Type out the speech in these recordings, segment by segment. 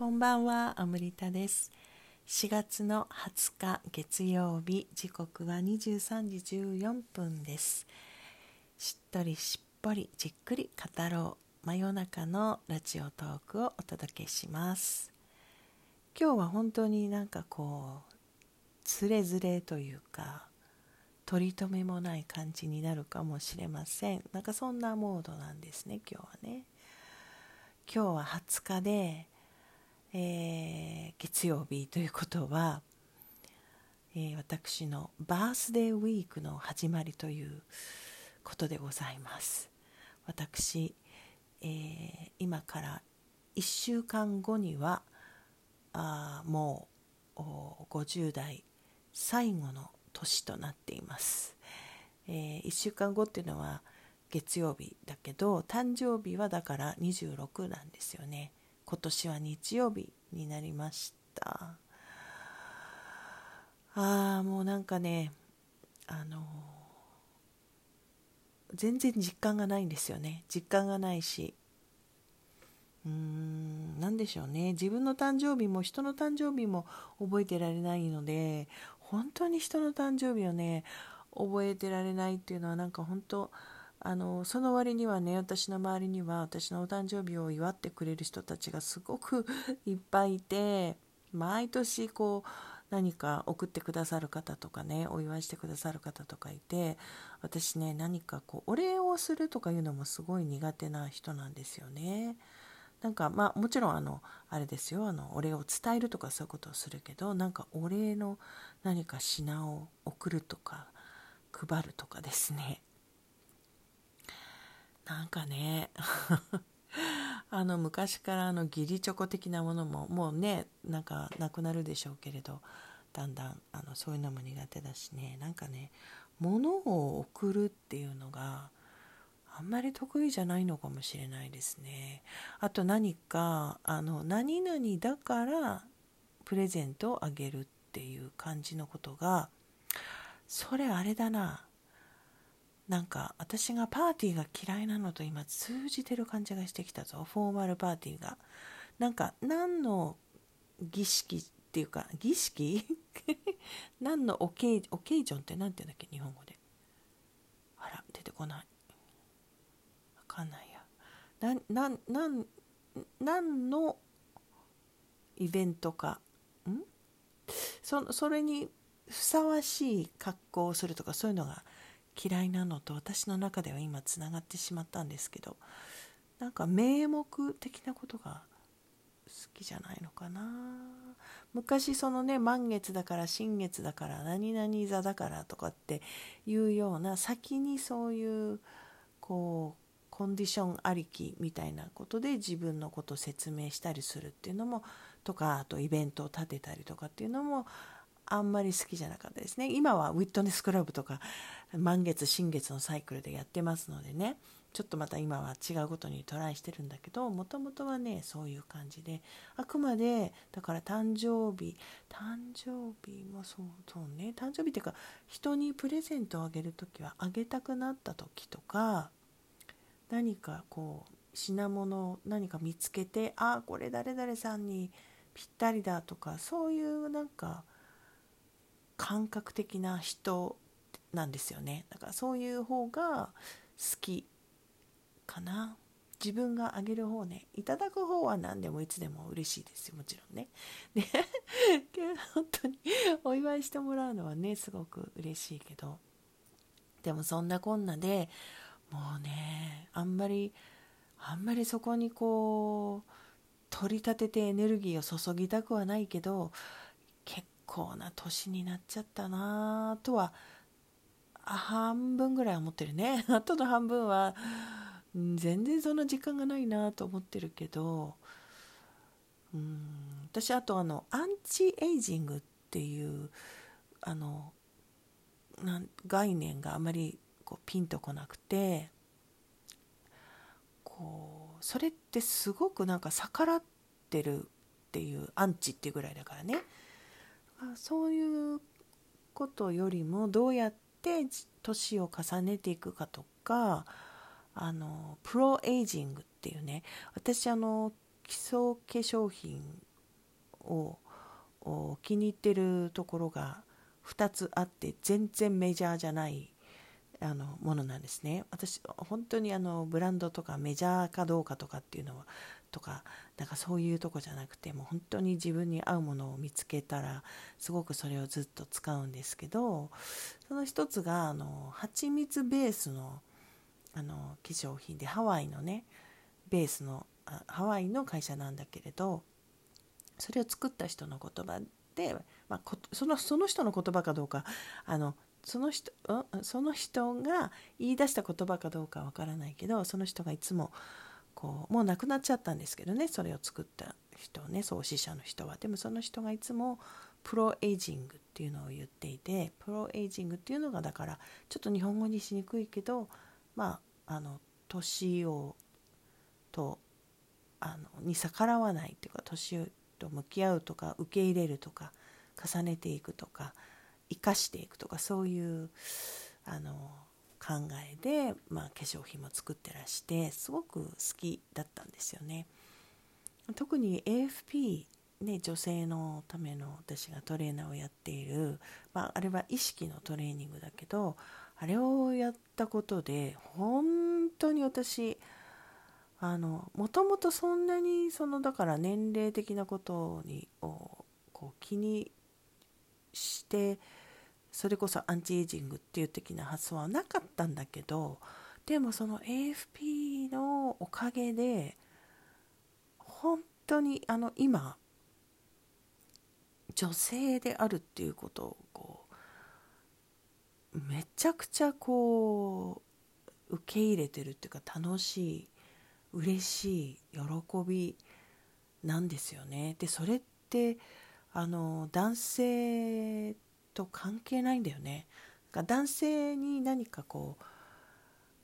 こんばんは、アムリタです。4月の20日月曜日、時刻は23時14分です。しっとりしっぽりじっくり語ろう、真夜中のラジオトークをお届けします。今日は本当になんかこう、つれづれというか、取り留めもない感じになるかもしれません。なんかそんなモードなんですね、今日はね。今日は20日で、えー月曜日ということは、えー私のバースデーウィークの始まりということでございます。私、えー今から1週間後にはあもう50代最後の年となっています、え1週間後っていうのは月曜日だけど誕生日はだから26なんですよね。今年は日曜日になりました。ああもうなんかねあの全然実感がないんですよね。実感がないし。うーん何でしょうね。自分の誕生日も人の誕生日も覚えてられないので本当に人の誕生日をね覚えてられないっていうのはなんか本当あのその割にはね私の周りには私のお誕生日を祝ってくれる人たちがすごく いっぱいいて毎年こう何か送ってくださる方とかねお祝いしてくださる方とかいて私ね何かこうお礼をするとかいうのもすごい苦手な人なんですよね。なんかまあもちろんあのあれですよあのお礼を伝えるとかそういうことをするけどなんかお礼の何か品を送るとか配るとかですねなんかね。あの昔からあの義理チョコ的なものももうねなんかなくなるでしょうけれどだんだんあのそういうのも苦手だしね。なんかね物を送るっていうのがあんまり得意じゃないのかもしれないですね。あと何かあの何々だからプレゼントをあげるっていう感じのことがそれあれだな。なんか私がパーティーが嫌いなのと今通じてる感じがしてきたぞ。フォーマルパーティーが。なんか何の儀式っていうか儀式？何のオケーオケージョンって何て言うんだっけ？日本語で。あら出てこない。わかんないや。ななな何のイベントか。ん？そそれにふさわしい格好をするとかそういうのが嫌いなのと私の中では今つながってしまったんですけどなんか名目的なことが好きじゃないのかな。昔そのね満月だから新月だから何々座だからとかっていうような先にそういうこうコンディションありきみたいなことで自分のことを説明したりするっていうのもとかあとイベントを立てたりとかっていうのもあんまり好きじゃなかったですね。今はウィットネスクラブとか満月新月のサイクルでやってますのでね。ちょっとまた今は違うことにトライしてるんだけどもともとはねそういう感じで。あくまでだから誕生日誕生日もそうそうね。誕生日っていうか人にプレゼントをあげる時はあげたくなった時とか何かこう品物を何か見つけてあこれ誰々さんにぴったりだとかそういうなんか感覚的な人なんですよね。だからそういう方が好きかな。自分があげる方ね。いただく方は何でもいつでも嬉しいですよ。もちろんね。で本当にお祝いしてもらうのはねすごく嬉しいけど。でもそんなこんなでもうねあんまりあんまりそこにこう取り立ててエネルギーを注ぎたくはないけど結構な年になっちゃったなとは半分ぐらい思ってるね。あとの半分は全然そんな時間がないなと思ってるけどうん。私あとあのアンチエイジングっていうあの概念があまりこうピンとこなくてこうそれってすごくなんか逆らってるっていうアンチっていうぐらいだからね。あそういうことよりもどうやって年を重ねていくかとかあのプロエイジングっていうね私あの基礎化粧品を気に入ってるところが2つあって全然メジャーじゃないあのものなんですね。私本当にあのブランドとかメジャーかどうかとかっていうのはとかなんかそういうとこじゃなくてもう本当に自分に合うものを見つけたらすごくそれをずっと使うんですけどその一つがあの蜂蜜ベースのあの化粧品でハワイのねベースのハワイの会社なんだけれどそれを作った人の言葉で、まあ、そのその人の言葉かどうかあのその人その人が言い出した言葉かどうかわからないけどその人がいつもこうもう亡くなっちゃったんですけどねそれを作った人ね創始者の人は。でもその人がいつもプロエイジングっていうのを言っていてプロエイジングっていうのがだからちょっと日本語にしにくいけどまああの年をとあのに逆らわないっていうか年と向き合うとか受け入れるとか重ねていくとか生かしていくとかそういうあの考えで、まあ、化粧品も作ってらしてすごく好きだったんですよね。特に AFP ね、女性のための私がトレーナーをやっている、まあ、あれは意識のトレーニングだけどあれをやったことで本当に私あのもともとそんなにそのだから年齢的なことにをこう気にしてそれこそアンチエイジングっていう的な発想はなかったんだけどでもその AFP のおかげで本当にあの今女性であるっていうことをこうめちゃくちゃこう受け入れてるっていうか楽しい嬉しい喜びなんですよね。でそれってあの男性と関係ないんだよね。男性に何かこう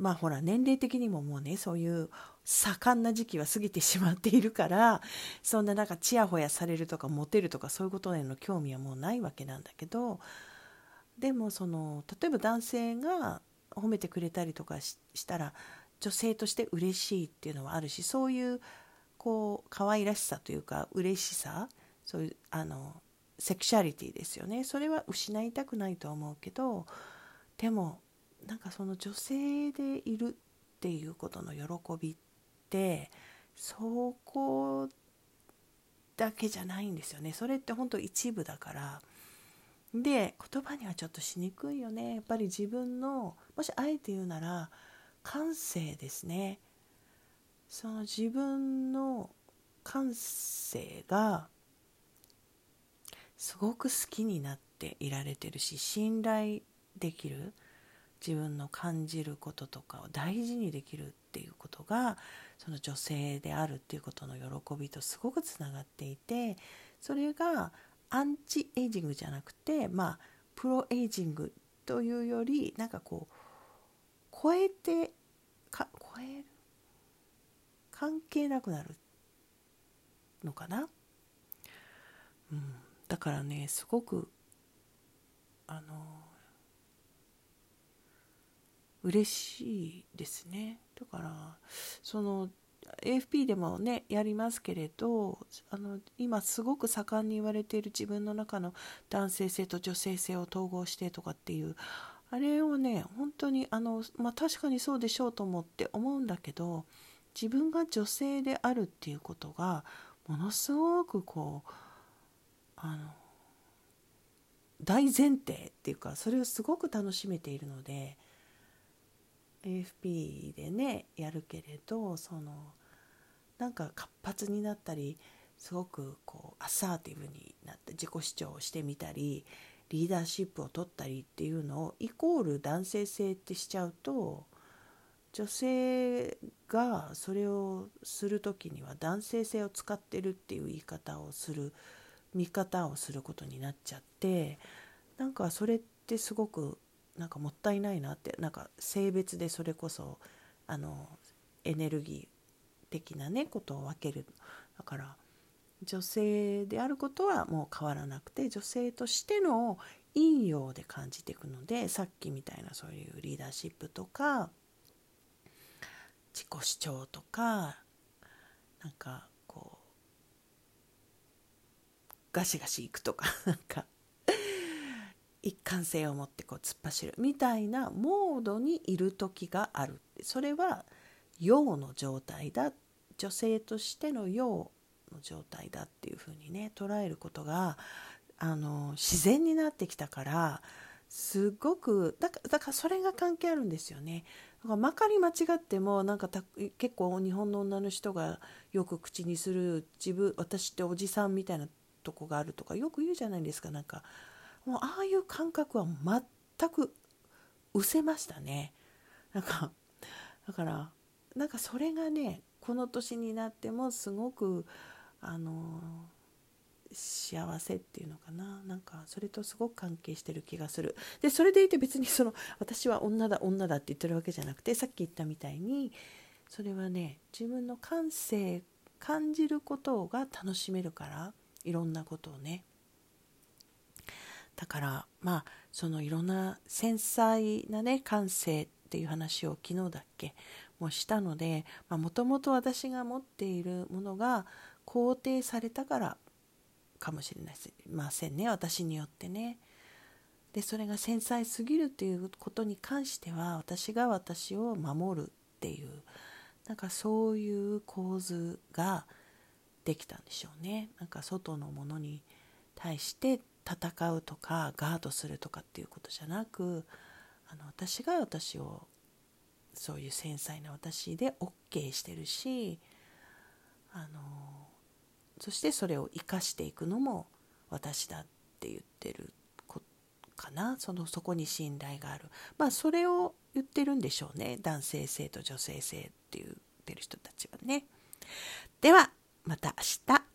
まあほら年齢的にももうねそういう盛んな時期は過ぎてしまっているからそんななんかちやほやされるとかモテるとかそういうことへの興味はもうないわけなんだけどでもその例えば男性が褒めてくれたりとかしたら女性として嬉しいっていうのはあるしそういうこう可愛らしさというか嬉しさそういうあのセクシャリティですよね。それは失いたくないと思うけどでもなんかその女性でいるっていうことの喜びってそこだけじゃないんですよね。それって本当一部だから。で言葉にはちょっとしにくいよね。やっぱり自分のもしあえて言うなら感性ですね。その自分の感性がすごく好きになっていられてるし信頼できる自分の感じることとかを大事にできるっていうことがその女性であるっていうことの喜びとすごくつながっていてそれがアンチエイジングじゃなくてまあプロエイジングというよりなんかこう超えてか超える関係なくなるのかな、うん、だからねすごくあの嬉しいですね。だからその AFP でもねやりますけれどあの今すごく盛んに言われている自分の中の男性性と女性性を統合してとかっていうあれをね本当にあの、まあ、確かにそうでしょうと思って思うんだけど自分が女性であるっていうことがものすごくこうあの大前提っていうかそれをすごく楽しめているので AFP でねやるけれどそのなんか活発になったりすごくこうアサーティブになって自己主張をしてみたりリーダーシップを取ったりっていうのをイコール男性性ってしちゃうと女性がそれをする時には男性性を使ってるっていう言い方をする見方をすることになっちゃってなんかそれってすごくなんかもったいないなってなんか性別でそれこそあのエネルギー的なねことを分ける。だから女性であることはもう変わらなくて女性としての陰陽で感じていくのでさっきみたいなそういうリーダーシップとか自己主張とかなんかガシガシいくとか なんか一貫性を持ってこう突っ走るみたいなモードにいる時があるそれは陽の状態だ女性としての陽の状態だっていうふうにね捉えることがあの自然になってきたからすごくだからそれが関係あるんですよね。だからまかり間違ってもなんか結構日本の女の人がよく口にする自分私っておじさんみたいなとこがあるとかよく言うじゃないですか。なんかもうああいう感覚は全く失せましたね。なんかだからなんかそれがねこの年になってもすごくあの幸せっていうのかな。なんかそれとすごく関係してる気がする。でそれでいて別にその私は女だ女だって言ってるわけじゃなくてさっき言ったみたいにそれはね自分の感性感じることが楽しめるからいろんなことをねだからまあそのいろんな繊細なね感性っていう話を昨日だっけもしたのでもともと私が持っているものが肯定されたからかもしれませんね私によってね。でそれが繊細すぎるっていうことに関しては私が私を守るっていうなんかそういう構図ができたんでしょうね。なんか外のものに対して戦うとかガードするとかっていうことじゃなくあの私が私をそういう繊細な私で OK してるしあのそしてそれを生かしていくのも私だって言ってるかな。そのそこに信頼がある。まあそれを言ってるんでしょうね。男性性と女性性って言ってる人たちはね。ではまた明日。